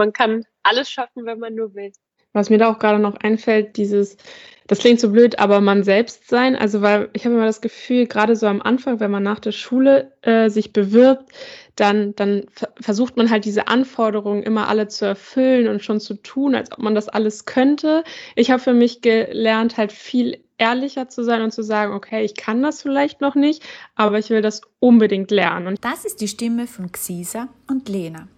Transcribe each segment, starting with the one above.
man kann alles schaffen, wenn man nur will. Was mir da auch gerade noch einfällt, dieses, das klingt so blöd, aber man selbst sein. Also, weil ich habe immer das Gefühl, gerade so am Anfang, wenn man nach der Schule äh, sich bewirbt, dann, dann versucht man halt diese Anforderungen immer alle zu erfüllen und schon zu tun, als ob man das alles könnte. Ich habe für mich gelernt, halt viel ehrlicher zu sein und zu sagen, okay, ich kann das vielleicht noch nicht, aber ich will das unbedingt lernen. Und das ist die Stimme von Xisa und Lena.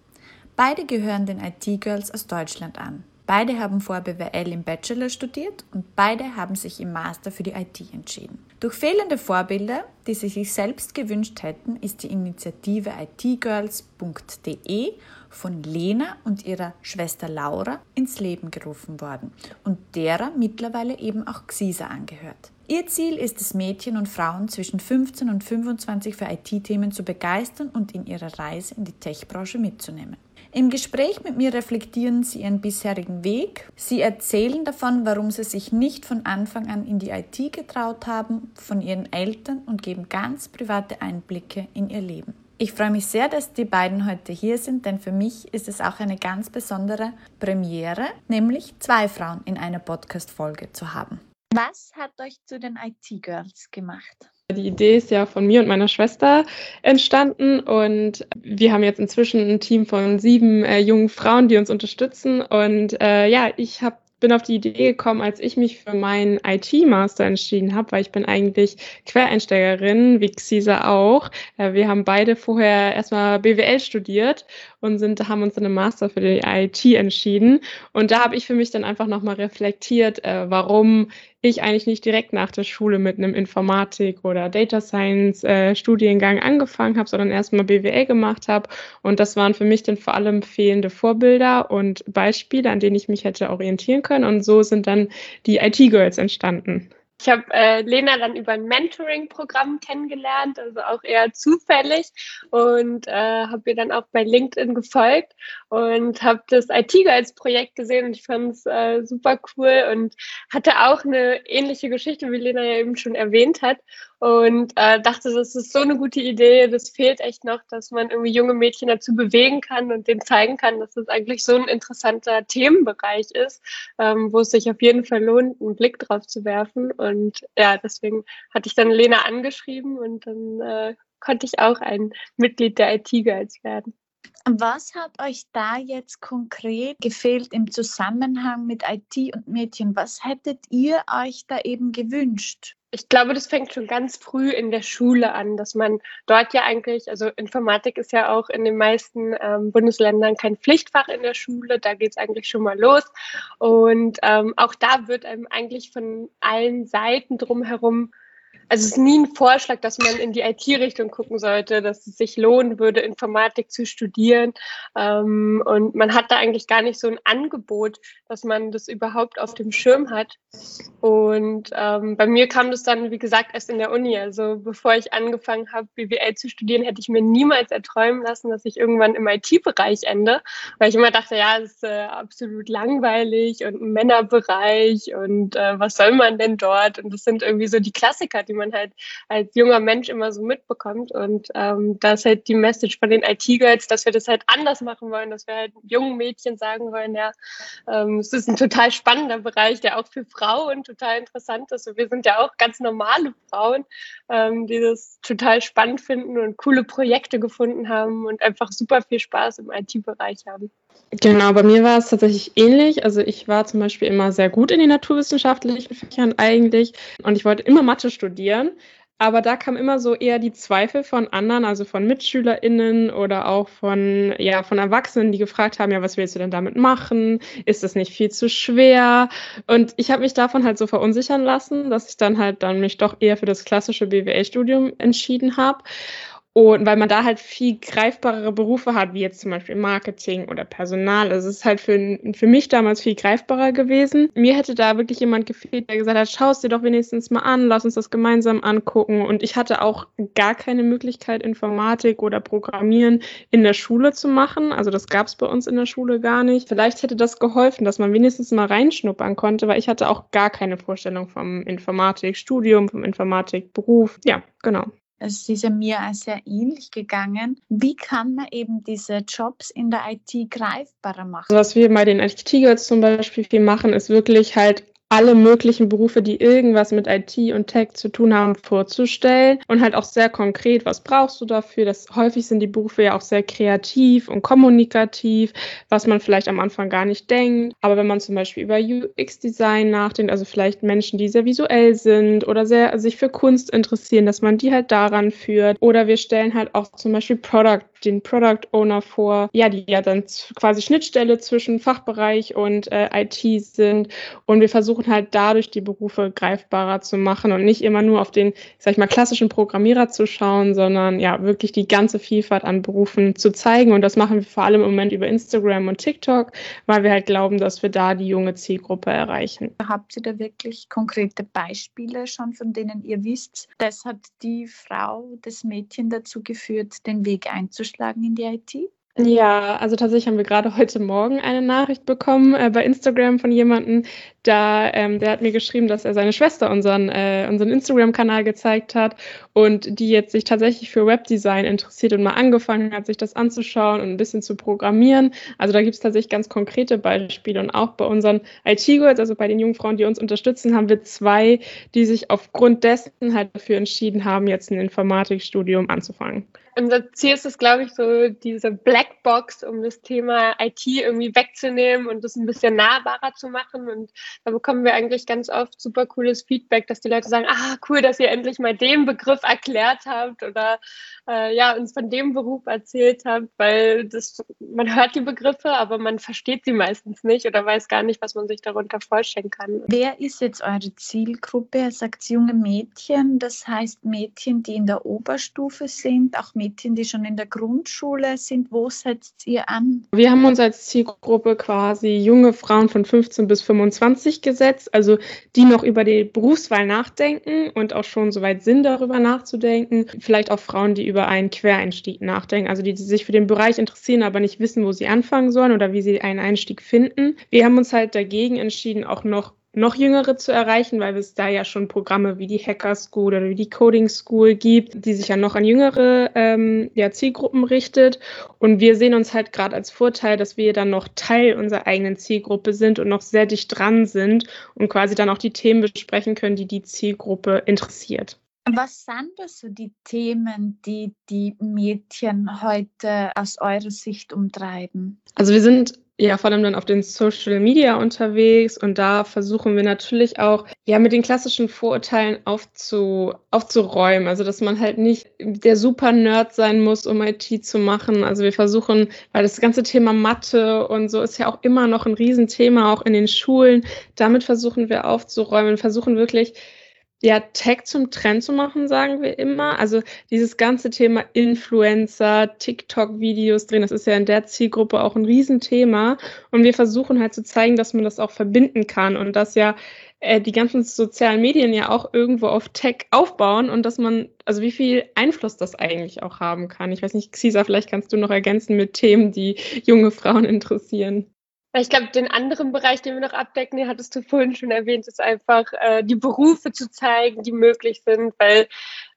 Beide gehören den IT-Girls aus Deutschland an. Beide haben vor BWL im Bachelor studiert und beide haben sich im Master für die IT entschieden. Durch fehlende Vorbilder, die sie sich selbst gewünscht hätten, ist die Initiative itgirls.de von Lena und ihrer Schwester Laura ins Leben gerufen worden und derer mittlerweile eben auch Xisa angehört. Ihr Ziel ist es, Mädchen und Frauen zwischen 15 und 25 für IT-Themen zu begeistern und in ihrer Reise in die Tech-Branche mitzunehmen. Im Gespräch mit mir reflektieren sie ihren bisherigen Weg. Sie erzählen davon, warum sie sich nicht von Anfang an in die IT getraut haben, von ihren Eltern und geben ganz private Einblicke in ihr Leben. Ich freue mich sehr, dass die beiden heute hier sind, denn für mich ist es auch eine ganz besondere Premiere, nämlich zwei Frauen in einer Podcast-Folge zu haben. Was hat euch zu den IT-Girls gemacht? Die Idee ist ja von mir und meiner Schwester entstanden und wir haben jetzt inzwischen ein Team von sieben äh, jungen Frauen, die uns unterstützen. Und äh, ja, ich habe bin auf die Idee gekommen, als ich mich für meinen IT-Master entschieden habe, weil ich bin eigentlich Quereinsteigerin, wie Xisa auch. Äh, wir haben beide vorher erstmal BWL studiert und sind, haben uns dann im Master für die IT entschieden. Und da habe ich für mich dann einfach nochmal reflektiert, äh, warum ich eigentlich nicht direkt nach der Schule mit einem Informatik- oder Data Science-Studiengang äh, angefangen habe, sondern erstmal BWL gemacht habe. Und das waren für mich dann vor allem fehlende Vorbilder und Beispiele, an denen ich mich hätte orientieren können. Und so sind dann die IT-Girls entstanden. Ich habe äh, Lena dann über ein Mentoring-Programm kennengelernt, also auch eher zufällig und äh, habe ihr dann auch bei LinkedIn gefolgt und habe das IT-Guides-Projekt gesehen und ich fand es äh, super cool und hatte auch eine ähnliche Geschichte, wie Lena ja eben schon erwähnt hat und äh, dachte, das ist so eine gute Idee. Das fehlt echt noch, dass man irgendwie junge Mädchen dazu bewegen kann und denen zeigen kann, dass das eigentlich so ein interessanter Themenbereich ist, ähm, wo es sich auf jeden Fall lohnt, einen Blick drauf zu werfen. Und ja, deswegen hatte ich dann Lena angeschrieben und dann äh, konnte ich auch ein Mitglied der IT-Guides werden. Was hat euch da jetzt konkret gefehlt im Zusammenhang mit IT und Mädchen? Was hättet ihr euch da eben gewünscht? Ich glaube, das fängt schon ganz früh in der Schule an, dass man dort ja eigentlich, also Informatik ist ja auch in den meisten ähm, Bundesländern kein Pflichtfach in der Schule, da geht es eigentlich schon mal los. Und ähm, auch da wird einem eigentlich von allen Seiten drumherum also es ist nie ein Vorschlag, dass man in die IT-Richtung gucken sollte, dass es sich lohnen würde, Informatik zu studieren. Ähm, und man hat da eigentlich gar nicht so ein Angebot, dass man das überhaupt auf dem Schirm hat. Und ähm, bei mir kam das dann, wie gesagt, erst in der Uni. Also bevor ich angefangen habe, BWL zu studieren, hätte ich mir niemals erträumen lassen, dass ich irgendwann im IT-Bereich ende, weil ich immer dachte, ja, es ist äh, absolut langweilig und ein Männerbereich und äh, was soll man denn dort? Und das sind irgendwie so die Klassiker, die die man halt als junger Mensch immer so mitbekommt. Und ähm, da ist halt die Message von den IT-Girls, dass wir das halt anders machen wollen, dass wir halt jungen Mädchen sagen wollen, ja, ähm, es ist ein total spannender Bereich, der auch für Frauen total interessant ist. Und wir sind ja auch ganz normale Frauen, ähm, die das total spannend finden und coole Projekte gefunden haben und einfach super viel Spaß im IT-Bereich haben. Genau, bei mir war es tatsächlich ähnlich. Also ich war zum Beispiel immer sehr gut in den naturwissenschaftlichen Fächern eigentlich und ich wollte immer Mathe studieren. Aber da kam immer so eher die Zweifel von anderen, also von MitschülerInnen oder auch von, ja, von Erwachsenen, die gefragt haben, ja, was willst du denn damit machen? Ist das nicht viel zu schwer? Und ich habe mich davon halt so verunsichern lassen, dass ich dann halt dann mich doch eher für das klassische BWL-Studium entschieden habe. Und weil man da halt viel greifbarere Berufe hat, wie jetzt zum Beispiel Marketing oder Personal. Also es ist halt für, für mich damals viel greifbarer gewesen. Mir hätte da wirklich jemand gefehlt, der gesagt hat, schau es dir doch wenigstens mal an, lass uns das gemeinsam angucken. Und ich hatte auch gar keine Möglichkeit, Informatik oder Programmieren in der Schule zu machen. Also das gab es bei uns in der Schule gar nicht. Vielleicht hätte das geholfen, dass man wenigstens mal reinschnuppern konnte, weil ich hatte auch gar keine Vorstellung vom Informatikstudium, vom Informatikberuf. Ja, genau. Es ist ja mir auch sehr ähnlich gegangen. Wie kann man eben diese Jobs in der IT greifbarer machen? Was wir bei den IT-Girls zum Beispiel viel machen, ist wirklich halt alle möglichen Berufe, die irgendwas mit IT und Tech zu tun haben, vorzustellen und halt auch sehr konkret, was brauchst du dafür? Das häufig sind die Berufe ja auch sehr kreativ und kommunikativ, was man vielleicht am Anfang gar nicht denkt. Aber wenn man zum Beispiel über UX-Design nachdenkt, also vielleicht Menschen, die sehr visuell sind oder sehr sich für Kunst interessieren, dass man die halt daran führt. Oder wir stellen halt auch zum Beispiel Product den Product Owner vor, ja, die ja dann quasi Schnittstelle zwischen Fachbereich und äh, IT sind. Und wir versuchen halt dadurch die Berufe greifbarer zu machen und nicht immer nur auf den, sag ich mal, klassischen Programmierer zu schauen, sondern ja, wirklich die ganze Vielfalt an Berufen zu zeigen. Und das machen wir vor allem im Moment über Instagram und TikTok, weil wir halt glauben, dass wir da die junge Zielgruppe erreichen. Habt ihr da wirklich konkrete Beispiele schon, von denen ihr wisst, das hat die Frau, das Mädchen dazu geführt, den Weg einzuschlagen? Eingeschlagen in die IT? Ja, also tatsächlich haben wir gerade heute Morgen eine Nachricht bekommen äh, bei Instagram von jemandem, da ähm, der hat mir geschrieben, dass er seine Schwester unseren, äh, unseren Instagram-Kanal gezeigt hat und die jetzt sich tatsächlich für Webdesign interessiert und mal angefangen hat, sich das anzuschauen und ein bisschen zu programmieren. Also da gibt es tatsächlich ganz konkrete Beispiele und auch bei unseren IT-Girls, also bei den jungen Frauen, die uns unterstützen, haben wir zwei, die sich aufgrund dessen halt dafür entschieden haben, jetzt ein Informatikstudium anzufangen unser Ziel ist es, glaube ich, so diese Blackbox, um das Thema IT irgendwie wegzunehmen und das ein bisschen nahbarer zu machen. Und da bekommen wir eigentlich ganz oft super cooles Feedback, dass die Leute sagen, ah, cool, dass ihr endlich mal den Begriff erklärt habt oder äh, ja, uns von dem Beruf erzählt habt, weil das, man hört die Begriffe, aber man versteht sie meistens nicht oder weiß gar nicht, was man sich darunter vorstellen kann. Wer ist jetzt eure Zielgruppe? Er sagt junge Mädchen, das heißt Mädchen, die in der Oberstufe sind, auch Mädchen, die schon in der Grundschule sind. Wo setzt ihr an? Wir haben uns als Zielgruppe quasi junge Frauen von 15 bis 25 gesetzt, also die noch über die Berufswahl nachdenken und auch schon soweit sind, darüber nachzudenken. Vielleicht auch Frauen, die über einen Quereinstieg nachdenken, also die, die sich für den Bereich interessieren, aber nicht wissen, wo sie anfangen sollen oder wie sie einen Einstieg finden. Wir haben uns halt dagegen entschieden, auch noch noch Jüngere zu erreichen, weil es da ja schon Programme wie die Hacker School oder wie die Coding School gibt, die sich ja noch an jüngere ähm, ja, Zielgruppen richtet. Und wir sehen uns halt gerade als Vorteil, dass wir dann noch Teil unserer eigenen Zielgruppe sind und noch sehr dicht dran sind und quasi dann auch die Themen besprechen können, die die Zielgruppe interessiert. Was sind das so die Themen, die die Mädchen heute aus eurer Sicht umtreiben? Also wir sind ja vor allem dann auf den Social Media unterwegs und da versuchen wir natürlich auch ja mit den klassischen Vorurteilen aufzu, aufzuräumen. Also dass man halt nicht der super Nerd sein muss, um IT zu machen. Also wir versuchen, weil das ganze Thema Mathe und so ist ja auch immer noch ein Riesenthema, auch in den Schulen. Damit versuchen wir aufzuräumen, versuchen wirklich ja, Tech zum Trend zu machen, sagen wir immer. Also dieses ganze Thema Influencer, TikTok-Videos drehen, das ist ja in der Zielgruppe auch ein Riesenthema. Und wir versuchen halt zu zeigen, dass man das auch verbinden kann und dass ja äh, die ganzen sozialen Medien ja auch irgendwo auf Tech aufbauen und dass man, also wie viel Einfluss das eigentlich auch haben kann. Ich weiß nicht, Xisa, vielleicht kannst du noch ergänzen mit Themen, die junge Frauen interessieren. Ich glaube, den anderen Bereich, den wir noch abdecken, den hattest du vorhin schon erwähnt, ist einfach äh, die Berufe zu zeigen, die möglich sind, weil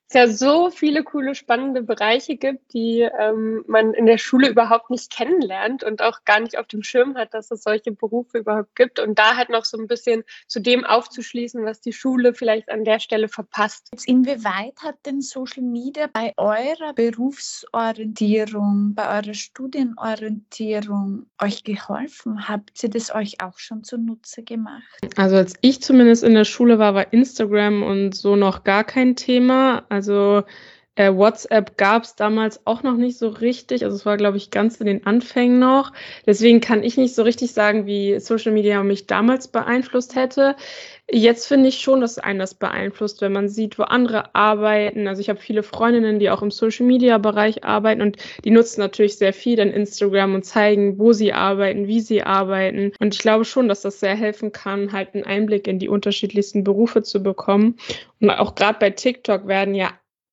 es ja so viele coole, spannende Bereiche gibt, die ähm, man in der Schule überhaupt nicht kennenlernt und auch gar nicht auf dem Schirm hat, dass es solche Berufe überhaupt gibt. Und da halt noch so ein bisschen zu dem aufzuschließen, was die Schule vielleicht an der Stelle verpasst. Jetzt inwieweit hat denn Social Media bei eurer Berufsorientierung, bei eurer Studienorientierung euch geholfen? Habt ihr das euch auch schon zunutze gemacht? Also als ich zumindest in der Schule war, war Instagram und so noch gar kein Thema. Also äh, WhatsApp gab es damals auch noch nicht so richtig. Also es war, glaube ich, ganz in den Anfängen noch. Deswegen kann ich nicht so richtig sagen, wie Social Media mich damals beeinflusst hätte. Jetzt finde ich schon, dass einen das beeinflusst, wenn man sieht, wo andere arbeiten. Also ich habe viele Freundinnen, die auch im Social-Media-Bereich arbeiten und die nutzen natürlich sehr viel dann Instagram und zeigen, wo sie arbeiten, wie sie arbeiten. Und ich glaube schon, dass das sehr helfen kann, halt einen Einblick in die unterschiedlichsten Berufe zu bekommen. Und auch gerade bei TikTok werden ja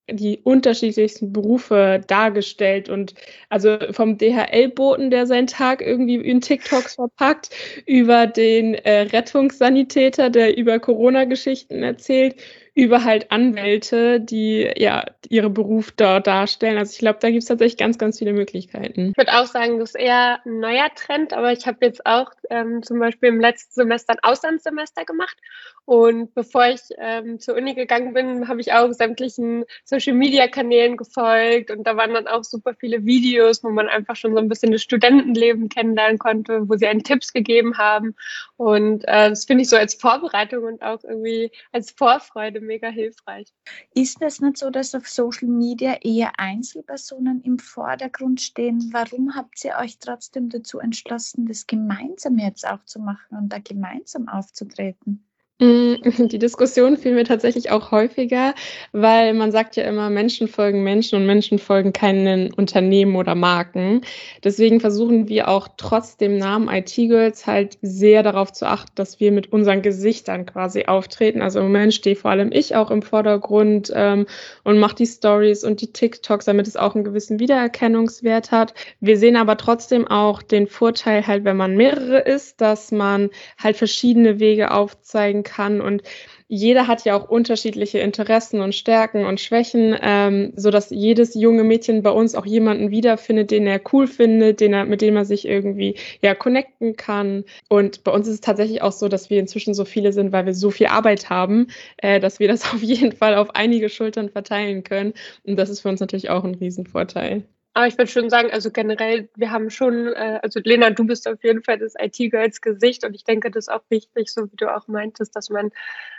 die unterschiedlichsten Berufe dargestellt und also vom DHL-Boten, der seinen Tag irgendwie in TikToks verpackt, über den äh, Rettungssanitäter, der über Corona-Geschichten erzählt, über halt Anwälte, die ja ihre Beruf dort darstellen. Also ich glaube, da gibt es tatsächlich ganz, ganz viele Möglichkeiten. Ich würde auch sagen, das ist eher ein neuer Trend, aber ich habe jetzt auch ähm, zum Beispiel im letzten Semester ein Auslandssemester gemacht. Und bevor ich ähm, zur Uni gegangen bin, habe ich auch sämtlichen Social-Media-Kanälen gefolgt und da waren dann auch super viele Videos, wo man einfach schon so ein bisschen das Studentenleben kennenlernen konnte, wo sie einen Tipps gegeben haben. Und äh, das finde ich so als Vorbereitung und auch irgendwie als Vorfreude mega hilfreich. Ist es nicht so, dass auf Social Media eher Einzelpersonen im Vordergrund stehen? Warum habt ihr euch trotzdem dazu entschlossen, das gemeinsam jetzt auch zu machen und da gemeinsam aufzutreten? Mm, die Diskussion fiel mir tatsächlich auch häufiger, weil man sagt ja immer, Menschen folgen Menschen und Menschen folgen keinen Unternehmen oder Marken. Deswegen versuchen wir auch trotz dem Namen IT Girls halt sehr darauf zu achten, dass wir mit unseren Gesichtern quasi auftreten. Also im Moment stehe vor allem ich auch im Vordergrund ähm, und mache die Stories und die TikToks, damit es auch einen gewissen Wiedererkennungswert hat. Wir sehen aber trotzdem auch den Vorteil halt, wenn man mehrere ist, dass man halt verschiedene Wege aufzeigen kann. Und jeder hat ja auch unterschiedliche Interessen und Stärken und Schwächen, ähm, so dass jedes junge Mädchen bei uns auch jemanden wiederfindet, den er cool findet, den er, mit dem er sich irgendwie ja connecten kann. Und bei uns ist es tatsächlich auch so, dass wir inzwischen so viele sind, weil wir so viel Arbeit haben, äh, dass wir das auf jeden Fall auf einige Schultern verteilen können. Und das ist für uns natürlich auch ein Riesenvorteil. Aber ich würde schon sagen, also generell, wir haben schon, äh, also Lena, du bist auf jeden Fall das IT-Girls Gesicht und ich denke, das ist auch wichtig, so wie du auch meintest, dass man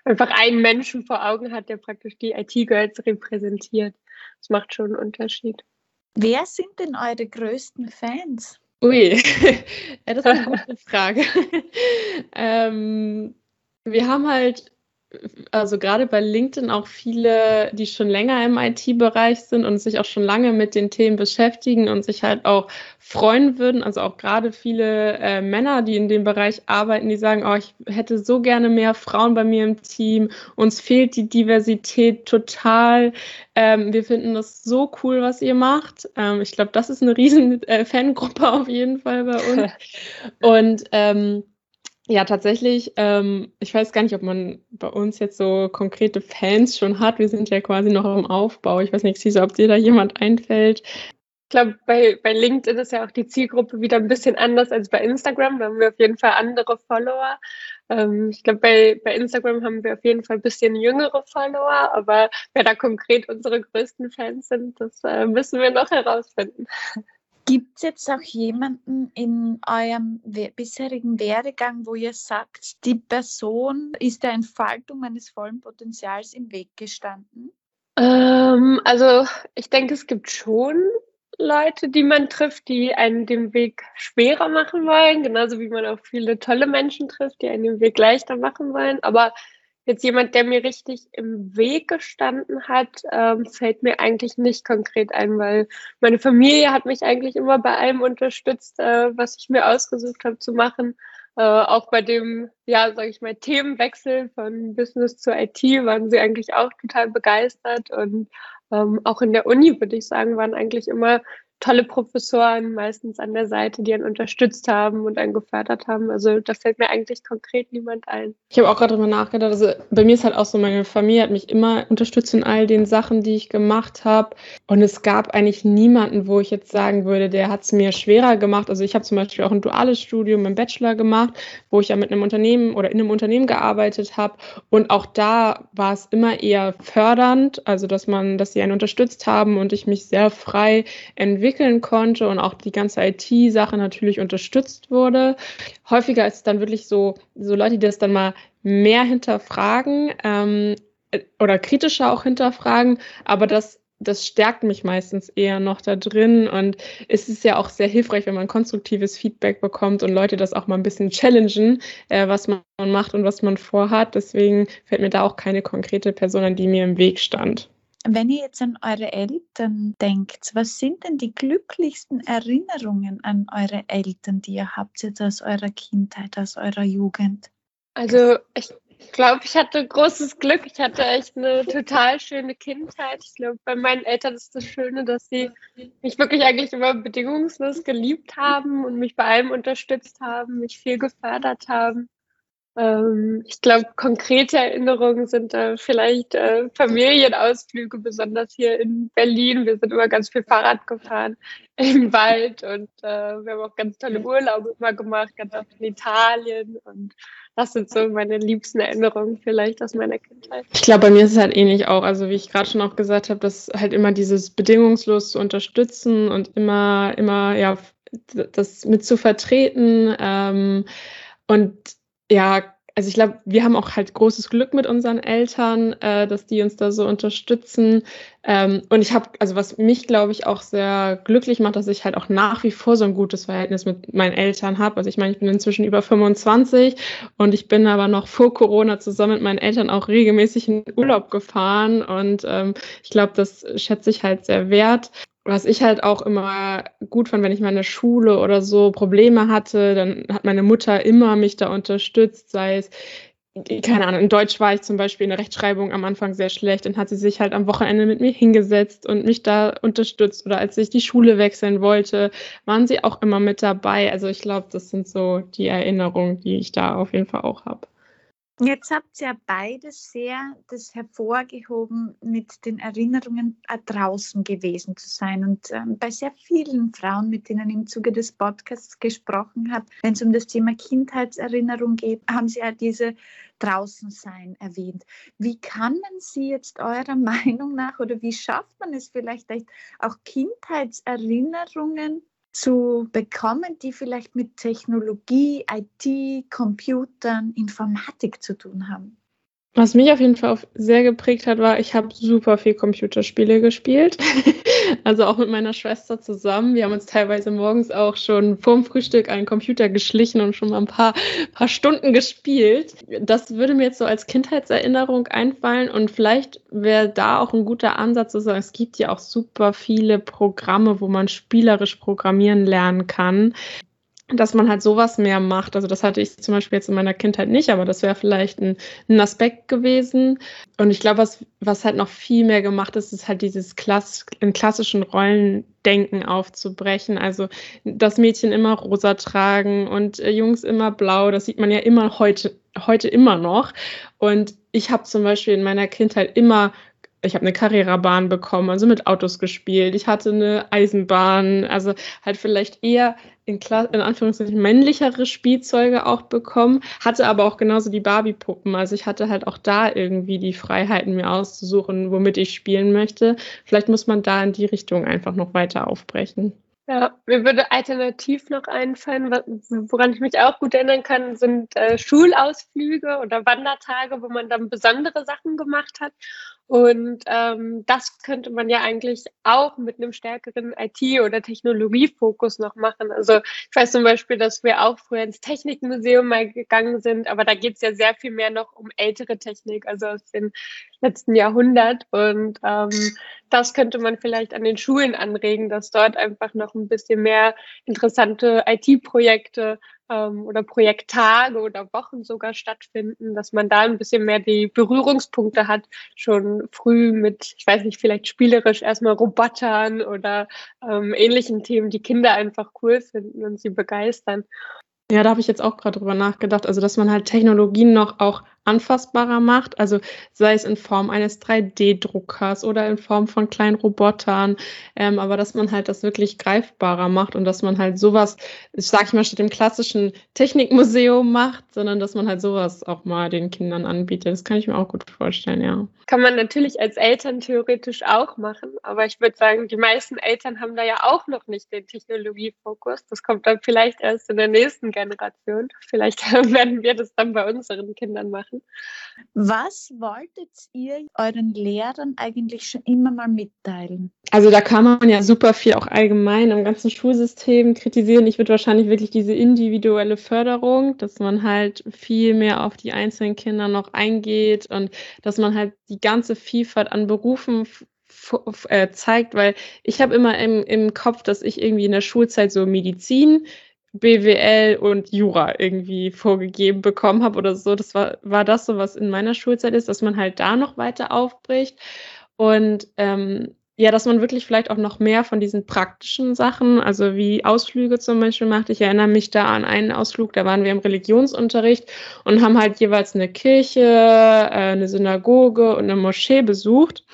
einfach einen Menschen vor Augen hat, der praktisch die IT-Girls repräsentiert. Das macht schon einen Unterschied. Wer sind denn eure größten Fans? Ui, ja, das ist eine gute Frage. ähm, wir haben halt also gerade bei LinkedIn auch viele, die schon länger im IT-Bereich sind und sich auch schon lange mit den Themen beschäftigen und sich halt auch freuen würden. Also auch gerade viele äh, Männer, die in dem Bereich arbeiten, die sagen, oh, ich hätte so gerne mehr Frauen bei mir im Team. Uns fehlt die Diversität total. Ähm, wir finden das so cool, was ihr macht. Ähm, ich glaube, das ist eine riesen äh, Fangruppe auf jeden Fall bei uns. und ähm, ja, tatsächlich. Ähm, ich weiß gar nicht, ob man bei uns jetzt so konkrete Fans schon hat. Wir sind ja quasi noch im Aufbau. Ich weiß nicht, Cisa, ob dir da jemand einfällt. Ich glaube, bei, bei LinkedIn ist ja auch die Zielgruppe wieder ein bisschen anders als bei Instagram. Da haben wir auf jeden Fall andere Follower. Ähm, ich glaube, bei, bei Instagram haben wir auf jeden Fall ein bisschen jüngere Follower, aber wer da konkret unsere größten Fans sind, das äh, müssen wir noch herausfinden. Gibt es jetzt auch jemanden in eurem bisherigen Werdegang, wo ihr sagt, die Person ist der Entfaltung meines vollen Potenzials im Weg gestanden? Ähm, also ich denke, es gibt schon Leute, die man trifft, die einen den Weg schwerer machen wollen, genauso wie man auch viele tolle Menschen trifft, die einen den Weg leichter machen wollen. Aber Jetzt jemand, der mir richtig im Weg gestanden hat, ähm, fällt mir eigentlich nicht konkret ein, weil meine Familie hat mich eigentlich immer bei allem unterstützt, äh, was ich mir ausgesucht habe zu machen. Äh, auch bei dem, ja, sage ich mal, Themenwechsel von Business zu IT waren sie eigentlich auch total begeistert und ähm, auch in der Uni, würde ich sagen, waren eigentlich immer tolle Professoren meistens an der Seite, die einen unterstützt haben und einen gefördert haben. Also da fällt mir eigentlich konkret niemand ein. Ich habe auch gerade darüber nachgedacht. Also bei mir ist halt auch so, meine Familie hat mich immer unterstützt in all den Sachen, die ich gemacht habe. Und es gab eigentlich niemanden, wo ich jetzt sagen würde, der hat es mir schwerer gemacht. Also ich habe zum Beispiel auch ein duales Studium im Bachelor gemacht, wo ich ja mit einem Unternehmen oder in einem Unternehmen gearbeitet habe. Und auch da war es immer eher fördernd, also dass man, dass sie einen unterstützt haben und ich mich sehr frei entwickelt entwickeln konnte und auch die ganze IT-Sache natürlich unterstützt wurde. Häufiger ist es dann wirklich so, so Leute, die das dann mal mehr hinterfragen ähm, oder kritischer auch hinterfragen, aber das das stärkt mich meistens eher noch da drin und es ist ja auch sehr hilfreich, wenn man konstruktives Feedback bekommt und Leute das auch mal ein bisschen challengen, äh, was man macht und was man vorhat. Deswegen fällt mir da auch keine konkrete Person an, die mir im Weg stand. Wenn ihr jetzt an eure Eltern denkt, was sind denn die glücklichsten Erinnerungen an eure Eltern, die ihr habt jetzt aus eurer Kindheit, aus eurer Jugend? Also ich glaube, ich hatte großes Glück. Ich hatte echt eine total schöne Kindheit. Ich glaube, bei meinen Eltern ist das Schöne, dass sie mich wirklich eigentlich immer bedingungslos geliebt haben und mich bei allem unterstützt haben, mich viel gefördert haben. Ähm, ich glaube, konkrete Erinnerungen sind da vielleicht äh, Familienausflüge, besonders hier in Berlin. Wir sind immer ganz viel Fahrrad gefahren im Wald und äh, wir haben auch ganz tolle Urlaube immer gemacht, ganz oft in Italien und das sind so meine liebsten Erinnerungen vielleicht aus meiner Kindheit. Ich glaube, bei mir ist es halt ähnlich auch. Also wie ich gerade schon auch gesagt habe, dass halt immer dieses bedingungslos zu unterstützen und immer, immer, ja, das mit zu vertreten. Ähm, und ja, also ich glaube, wir haben auch halt großes Glück mit unseren Eltern, äh, dass die uns da so unterstützen. Ähm, und ich habe, also was mich, glaube ich, auch sehr glücklich macht, dass ich halt auch nach wie vor so ein gutes Verhältnis mit meinen Eltern habe. Also ich meine, ich bin inzwischen über 25 und ich bin aber noch vor Corona zusammen mit meinen Eltern auch regelmäßig in Urlaub gefahren. Und ähm, ich glaube, das schätze ich halt sehr wert was ich halt auch immer gut fand, wenn ich mal in der Schule oder so Probleme hatte, dann hat meine Mutter immer mich da unterstützt, sei es, keine Ahnung, in Deutsch war ich zum Beispiel in der Rechtschreibung am Anfang sehr schlecht, dann hat sie sich halt am Wochenende mit mir hingesetzt und mich da unterstützt. Oder als ich die Schule wechseln wollte, waren sie auch immer mit dabei. Also ich glaube, das sind so die Erinnerungen, die ich da auf jeden Fall auch habe. Jetzt habt ihr ja beide sehr das hervorgehoben, mit den Erinnerungen äh, draußen gewesen zu sein. Und ähm, bei sehr vielen Frauen, mit denen ich im Zuge des Podcasts gesprochen habe, wenn es um das Thema Kindheitserinnerung geht, haben sie ja diese Draußensein erwähnt. Wie kann man sie jetzt eurer Meinung nach oder wie schafft man es vielleicht auch Kindheitserinnerungen zu bekommen, die vielleicht mit Technologie, IT, Computern, Informatik zu tun haben? Was mich auf jeden Fall sehr geprägt hat, war, ich habe super viel Computerspiele gespielt. also auch mit meiner Schwester zusammen. Wir haben uns teilweise morgens auch schon vorm Frühstück einen Computer geschlichen und schon mal ein paar, paar Stunden gespielt. Das würde mir jetzt so als Kindheitserinnerung einfallen und vielleicht wäre da auch ein guter Ansatz zu sagen, es gibt ja auch super viele Programme, wo man spielerisch programmieren lernen kann dass man halt sowas mehr macht. Also das hatte ich zum Beispiel jetzt in meiner Kindheit nicht, aber das wäre vielleicht ein, ein, Aspekt gewesen. Und ich glaube, was, was halt noch viel mehr gemacht ist, ist halt dieses Klass in klassischen Rollendenken aufzubrechen. Also das Mädchen immer rosa tragen und äh, Jungs immer blau, das sieht man ja immer heute, heute immer noch. Und ich habe zum Beispiel in meiner Kindheit immer ich habe eine Carrera-Bahn bekommen, also mit Autos gespielt. Ich hatte eine Eisenbahn, also halt vielleicht eher in, in Anführungszeichen männlichere Spielzeuge auch bekommen, hatte aber auch genauso die Barbie-Puppen. Also ich hatte halt auch da irgendwie die Freiheiten, mir auszusuchen, womit ich spielen möchte. Vielleicht muss man da in die Richtung einfach noch weiter aufbrechen. Ja, mir würde alternativ noch einfallen, woran ich mich auch gut erinnern kann, sind äh, Schulausflüge oder Wandertage, wo man dann besondere Sachen gemacht hat. Und ähm, das könnte man ja eigentlich auch mit einem stärkeren IT- oder Technologiefokus noch machen. Also ich weiß zum Beispiel, dass wir auch früher ins Technikmuseum mal gegangen sind, aber da geht es ja sehr viel mehr noch um ältere Technik, also aus dem letzten Jahrhundert. Und ähm, das könnte man vielleicht an den Schulen anregen, dass dort einfach noch ein bisschen mehr interessante IT-Projekte ähm, oder Projekttage oder Wochen sogar stattfinden, dass man da ein bisschen mehr die Berührungspunkte hat, schon früh mit, ich weiß nicht, vielleicht spielerisch erstmal Robotern oder ähm, ähnlichen Themen, die Kinder einfach cool finden und sie begeistern. Ja, da habe ich jetzt auch gerade drüber nachgedacht. Also, dass man halt Technologien noch auch anfassbarer macht, also sei es in Form eines 3D-Druckers oder in Form von kleinen Robotern, ähm, aber dass man halt das wirklich greifbarer macht und dass man halt sowas, ich sag ich mal, statt dem klassischen Technikmuseum macht, sondern dass man halt sowas auch mal den Kindern anbietet. Das kann ich mir auch gut vorstellen, ja. Kann man natürlich als Eltern theoretisch auch machen, aber ich würde sagen, die meisten Eltern haben da ja auch noch nicht den Technologiefokus. Das kommt dann vielleicht erst in der nächsten Generation. Vielleicht werden wir das dann bei unseren Kindern machen machen. Was wolltet ihr euren Lehrern eigentlich schon immer mal mitteilen? Also da kann man ja super viel auch allgemein am ganzen Schulsystem kritisieren. Ich würde wahrscheinlich wirklich diese individuelle Förderung, dass man halt viel mehr auf die einzelnen Kinder noch eingeht und dass man halt die ganze Vielfalt an Berufen äh, zeigt, weil ich habe immer im, im Kopf, dass ich irgendwie in der Schulzeit so Medizin BWL und Jura irgendwie vorgegeben bekommen habe oder so. Das war, war das so, was in meiner Schulzeit ist, dass man halt da noch weiter aufbricht. Und ähm, ja, dass man wirklich vielleicht auch noch mehr von diesen praktischen Sachen, also wie Ausflüge zum Beispiel macht. Ich erinnere mich da an einen Ausflug, da waren wir im Religionsunterricht und haben halt jeweils eine Kirche, äh, eine Synagoge und eine Moschee besucht.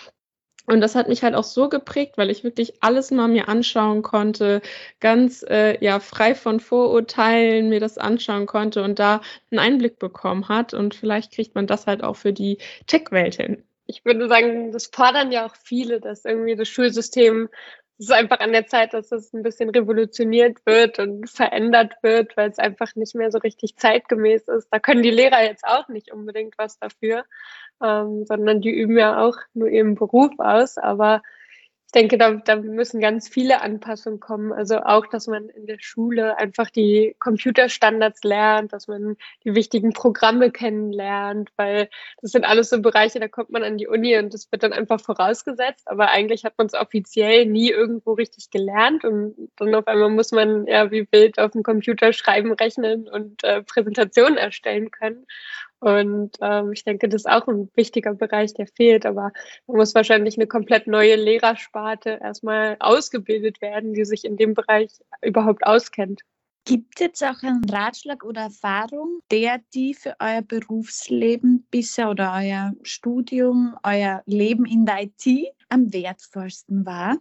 Und das hat mich halt auch so geprägt, weil ich wirklich alles mal mir anschauen konnte, ganz äh, ja frei von Vorurteilen mir das anschauen konnte und da einen Einblick bekommen hat. Und vielleicht kriegt man das halt auch für die Tech-Welt hin ich würde sagen, das fordern ja auch viele, dass irgendwie das Schulsystem es ist einfach an der Zeit, dass es ein bisschen revolutioniert wird und verändert wird, weil es einfach nicht mehr so richtig zeitgemäß ist. Da können die Lehrer jetzt auch nicht unbedingt was dafür, ähm, sondern die üben ja auch nur ihren Beruf aus. Aber ich denke, da, da müssen ganz viele Anpassungen kommen. Also auch, dass man in der Schule einfach die Computerstandards lernt, dass man die wichtigen Programme kennenlernt, weil das sind alles so Bereiche, da kommt man an die Uni und das wird dann einfach vorausgesetzt. Aber eigentlich hat man es offiziell nie irgendwo richtig gelernt und dann auf einmal muss man ja wie wild auf dem Computer schreiben, rechnen und äh, Präsentationen erstellen können. Und ähm, ich denke, das ist auch ein wichtiger Bereich, der fehlt. Aber man muss wahrscheinlich eine komplett neue Lehrersparte erstmal ausgebildet werden, die sich in dem Bereich überhaupt auskennt. Gibt es jetzt auch einen Ratschlag oder Erfahrung, der die für euer Berufsleben bisher oder euer Studium, euer Leben in der IT am wertvollsten war?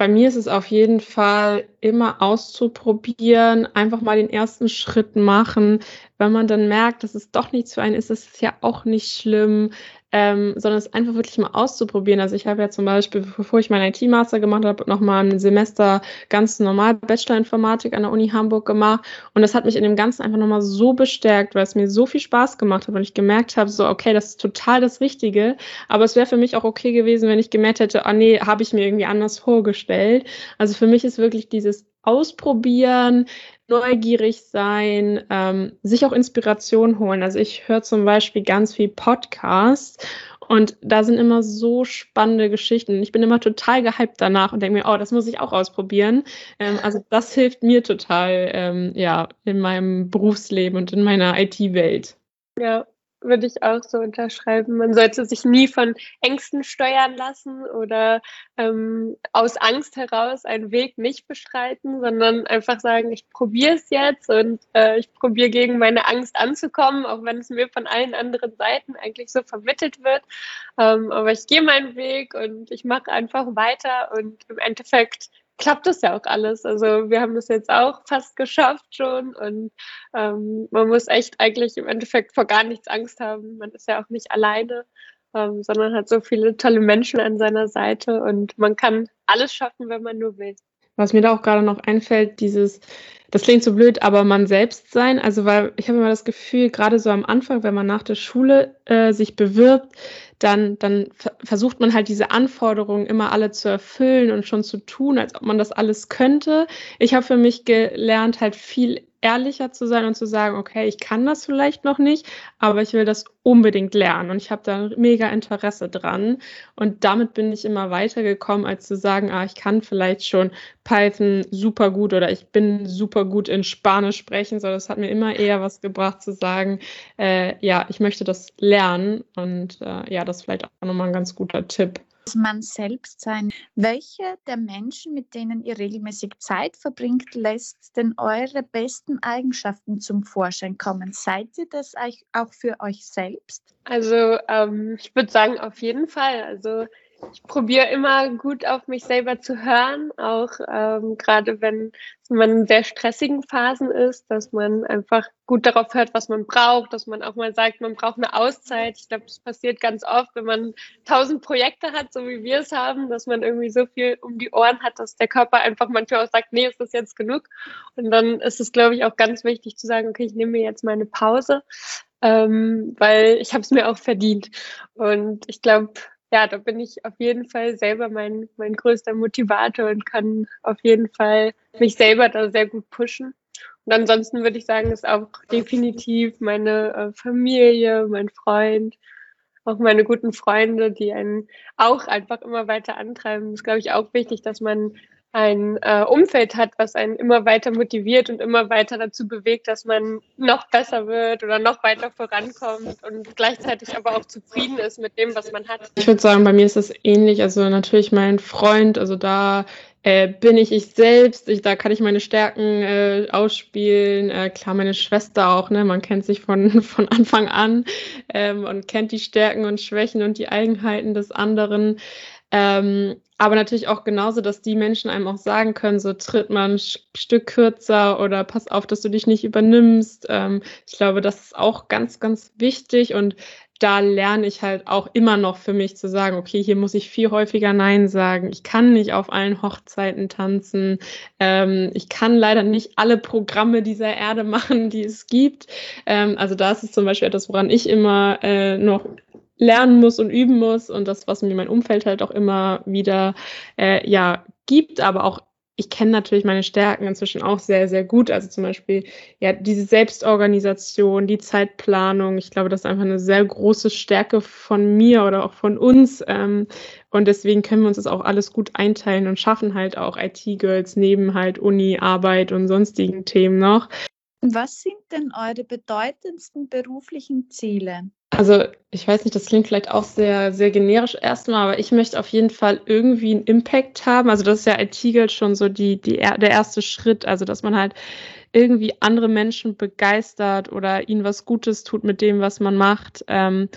Bei mir ist es auf jeden Fall immer auszuprobieren, einfach mal den ersten Schritt machen. Wenn man dann merkt, dass es doch nichts für einen ist, ist es ja auch nicht schlimm ähm, sondern es einfach wirklich mal auszuprobieren. Also ich habe ja zum Beispiel, bevor ich meinen IT-Master gemacht habe, nochmal ein Semester ganz normal Bachelor-Informatik an der Uni Hamburg gemacht und das hat mich in dem Ganzen einfach nochmal so bestärkt, weil es mir so viel Spaß gemacht hat und ich gemerkt habe, so okay, das ist total das Richtige, aber es wäre für mich auch okay gewesen, wenn ich gemerkt hätte, ah nee, habe ich mir irgendwie anders vorgestellt. Also für mich ist wirklich dieses Ausprobieren, neugierig sein, ähm, sich auch Inspiration holen. Also ich höre zum Beispiel ganz viel Podcasts und da sind immer so spannende Geschichten. Ich bin immer total gehypt danach und denke mir, oh, das muss ich auch ausprobieren. Ähm, also das hilft mir total, ähm, ja, in meinem Berufsleben und in meiner IT-Welt. Ja, würde ich auch so unterschreiben. Man sollte sich nie von Ängsten steuern lassen oder ähm, aus Angst heraus einen Weg nicht bestreiten, sondern einfach sagen, ich probiere es jetzt und äh, ich probiere gegen meine Angst anzukommen, auch wenn es mir von allen anderen Seiten eigentlich so vermittelt wird. Ähm, aber ich gehe meinen Weg und ich mache einfach weiter und im Endeffekt klappt das ja auch alles. Also wir haben das jetzt auch fast geschafft schon und ähm, man muss echt eigentlich im Endeffekt vor gar nichts Angst haben. Man ist ja auch nicht alleine, ähm, sondern hat so viele tolle Menschen an seiner Seite und man kann alles schaffen, wenn man nur will. Was mir da auch gerade noch einfällt, dieses, das klingt so blöd, aber man selbst sein. Also, weil ich habe immer das Gefühl, gerade so am Anfang, wenn man nach der Schule äh, sich bewirbt, dann, dann versucht man halt diese Anforderungen immer alle zu erfüllen und schon zu tun, als ob man das alles könnte. Ich habe für mich gelernt, halt viel ehrlicher zu sein und zu sagen, okay, ich kann das vielleicht noch nicht, aber ich will das unbedingt lernen und ich habe da mega Interesse dran. Und damit bin ich immer weitergekommen, als zu sagen, ah, ich kann vielleicht schon Python super gut oder ich bin super gut in Spanisch sprechen, sondern es hat mir immer eher was gebracht zu sagen, äh, ja, ich möchte das lernen. Und äh, ja, das ist vielleicht auch nochmal ein ganz guter Tipp man selbst sein. Welche der Menschen, mit denen ihr regelmäßig Zeit verbringt, lässt denn eure besten Eigenschaften zum Vorschein kommen? Seid ihr das auch für euch selbst? Also ähm, ich würde sagen, auf jeden Fall. Also ich probiere immer gut auf mich selber zu hören, auch ähm, gerade wenn man in sehr stressigen Phasen ist, dass man einfach gut darauf hört, was man braucht, dass man auch mal sagt, man braucht eine Auszeit. Ich glaube, das passiert ganz oft, wenn man tausend Projekte hat, so wie wir es haben, dass man irgendwie so viel um die Ohren hat, dass der Körper einfach manchmal auch sagt, nee, ist das jetzt genug? Und dann ist es, glaube ich, auch ganz wichtig zu sagen, okay, ich nehme mir jetzt mal eine Pause, ähm, weil ich habe es mir auch verdient. Und ich glaube, ja, da bin ich auf jeden Fall selber mein, mein größter Motivator und kann auf jeden Fall mich selber da sehr gut pushen. Und ansonsten würde ich sagen, ist auch definitiv meine äh, Familie, mein Freund, auch meine guten Freunde, die einen auch einfach immer weiter antreiben. Das ist, glaube ich, auch wichtig, dass man ein äh, Umfeld hat, was einen immer weiter motiviert und immer weiter dazu bewegt, dass man noch besser wird oder noch weiter vorankommt und gleichzeitig aber auch zufrieden ist mit dem, was man hat. Ich würde sagen, bei mir ist das ähnlich. Also natürlich mein Freund, also da äh, bin ich ich selbst, ich, da kann ich meine Stärken äh, ausspielen. Äh, klar, meine Schwester auch, ne? Man kennt sich von, von Anfang an ähm, und kennt die Stärken und Schwächen und die Eigenheiten des anderen. Ähm, aber natürlich auch genauso, dass die Menschen einem auch sagen können, so tritt man ein Stück kürzer oder pass auf, dass du dich nicht übernimmst. Ähm, ich glaube, das ist auch ganz, ganz wichtig und da lerne ich halt auch immer noch für mich zu sagen, okay, hier muss ich viel häufiger Nein sagen. Ich kann nicht auf allen Hochzeiten tanzen. Ähm, ich kann leider nicht alle Programme dieser Erde machen, die es gibt. Ähm, also da ist zum Beispiel etwas, woran ich immer äh, noch lernen muss und üben muss und das, was mir mein Umfeld halt auch immer wieder äh, ja gibt, aber auch ich kenne natürlich meine Stärken inzwischen auch sehr, sehr gut. Also zum Beispiel ja diese Selbstorganisation, die Zeitplanung. Ich glaube, das ist einfach eine sehr große Stärke von mir oder auch von uns. Ähm, und deswegen können wir uns das auch alles gut einteilen und schaffen halt auch IT-Girls neben halt Uni, Arbeit und sonstigen Themen noch. Was sind denn eure bedeutendsten beruflichen Ziele? Also ich weiß nicht, das klingt vielleicht auch sehr, sehr generisch erstmal, aber ich möchte auf jeden Fall irgendwie einen Impact haben. Also das ist ja IT-Geld schon so die, die, der erste Schritt, also dass man halt irgendwie andere Menschen begeistert oder ihnen was Gutes tut mit dem, was man macht. Ähm,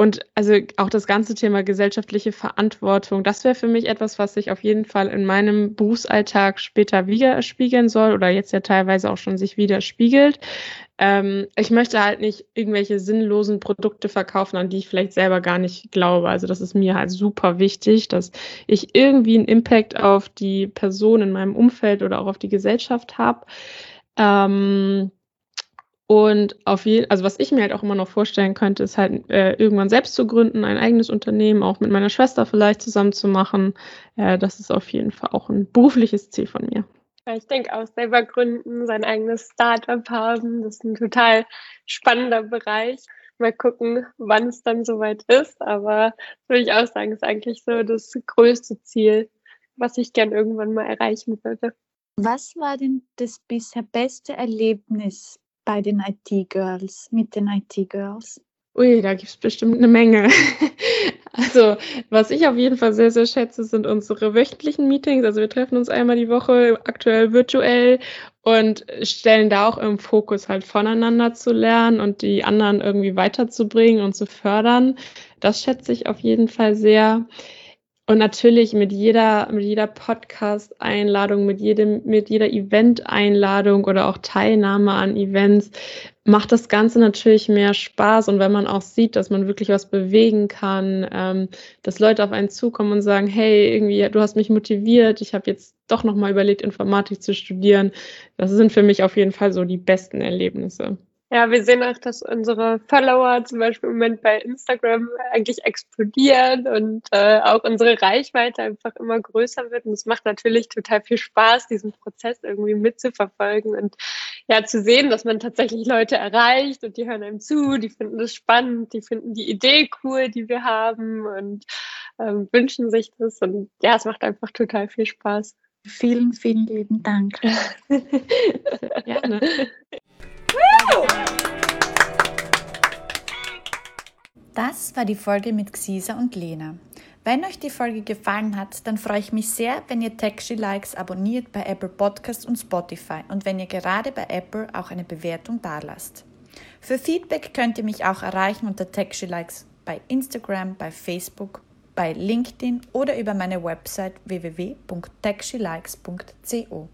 und also auch das ganze Thema gesellschaftliche Verantwortung, das wäre für mich etwas, was sich auf jeden Fall in meinem Berufsalltag später widerspiegeln soll oder jetzt ja teilweise auch schon sich widerspiegelt. Ähm, ich möchte halt nicht irgendwelche sinnlosen Produkte verkaufen, an die ich vielleicht selber gar nicht glaube. Also das ist mir halt super wichtig, dass ich irgendwie einen Impact auf die Person in meinem Umfeld oder auch auf die Gesellschaft habe. Ähm, und auf jeden, also was ich mir halt auch immer noch vorstellen könnte, ist halt äh, irgendwann selbst zu gründen, ein eigenes Unternehmen, auch mit meiner Schwester vielleicht zusammen zu machen. Äh, das ist auf jeden Fall auch ein berufliches Ziel von mir. Ich denke auch selber gründen, sein eigenes Startup haben, das ist ein total spannender Bereich. Mal gucken, wann es dann soweit ist. Aber würde ich auch sagen, ist eigentlich so das größte Ziel, was ich gern irgendwann mal erreichen würde. Was war denn das bisher beste Erlebnis bei den IT-Girls, mit den IT-Girls? Ui, da gibt es bestimmt eine Menge. also, was ich auf jeden Fall sehr, sehr schätze, sind unsere wöchentlichen Meetings. Also, wir treffen uns einmal die Woche, aktuell virtuell und stellen da auch im Fokus halt voneinander zu lernen und die anderen irgendwie weiterzubringen und zu fördern. Das schätze ich auf jeden Fall sehr. Und natürlich mit jeder, mit jeder Podcast-Einladung, mit jedem, mit jeder Event-Einladung oder auch Teilnahme an Events macht das Ganze natürlich mehr Spaß. Und wenn man auch sieht, dass man wirklich was bewegen kann, ähm, dass Leute auf einen zukommen und sagen, hey, irgendwie, du hast mich motiviert, ich habe jetzt doch nochmal überlegt, Informatik zu studieren. Das sind für mich auf jeden Fall so die besten Erlebnisse. Ja, wir sehen auch, dass unsere Follower zum Beispiel im Moment bei Instagram eigentlich explodieren und äh, auch unsere Reichweite einfach immer größer wird. Und es macht natürlich total viel Spaß, diesen Prozess irgendwie mitzuverfolgen und ja, zu sehen, dass man tatsächlich Leute erreicht und die hören einem zu, die finden das spannend, die finden die Idee cool, die wir haben und ähm, wünschen sich das. Und ja, es macht einfach total viel Spaß. Vielen, vielen lieben Dank. Gerne. Das war die Folge mit Xisa und Lena. Wenn euch die Folge gefallen hat, dann freue ich mich sehr, wenn ihr Taxi Likes abonniert bei Apple Podcasts und Spotify und wenn ihr gerade bei Apple auch eine Bewertung dalasst. Für Feedback könnt ihr mich auch erreichen unter Taxi Likes bei Instagram, bei Facebook, bei LinkedIn oder über meine Website www.taxilikes.co.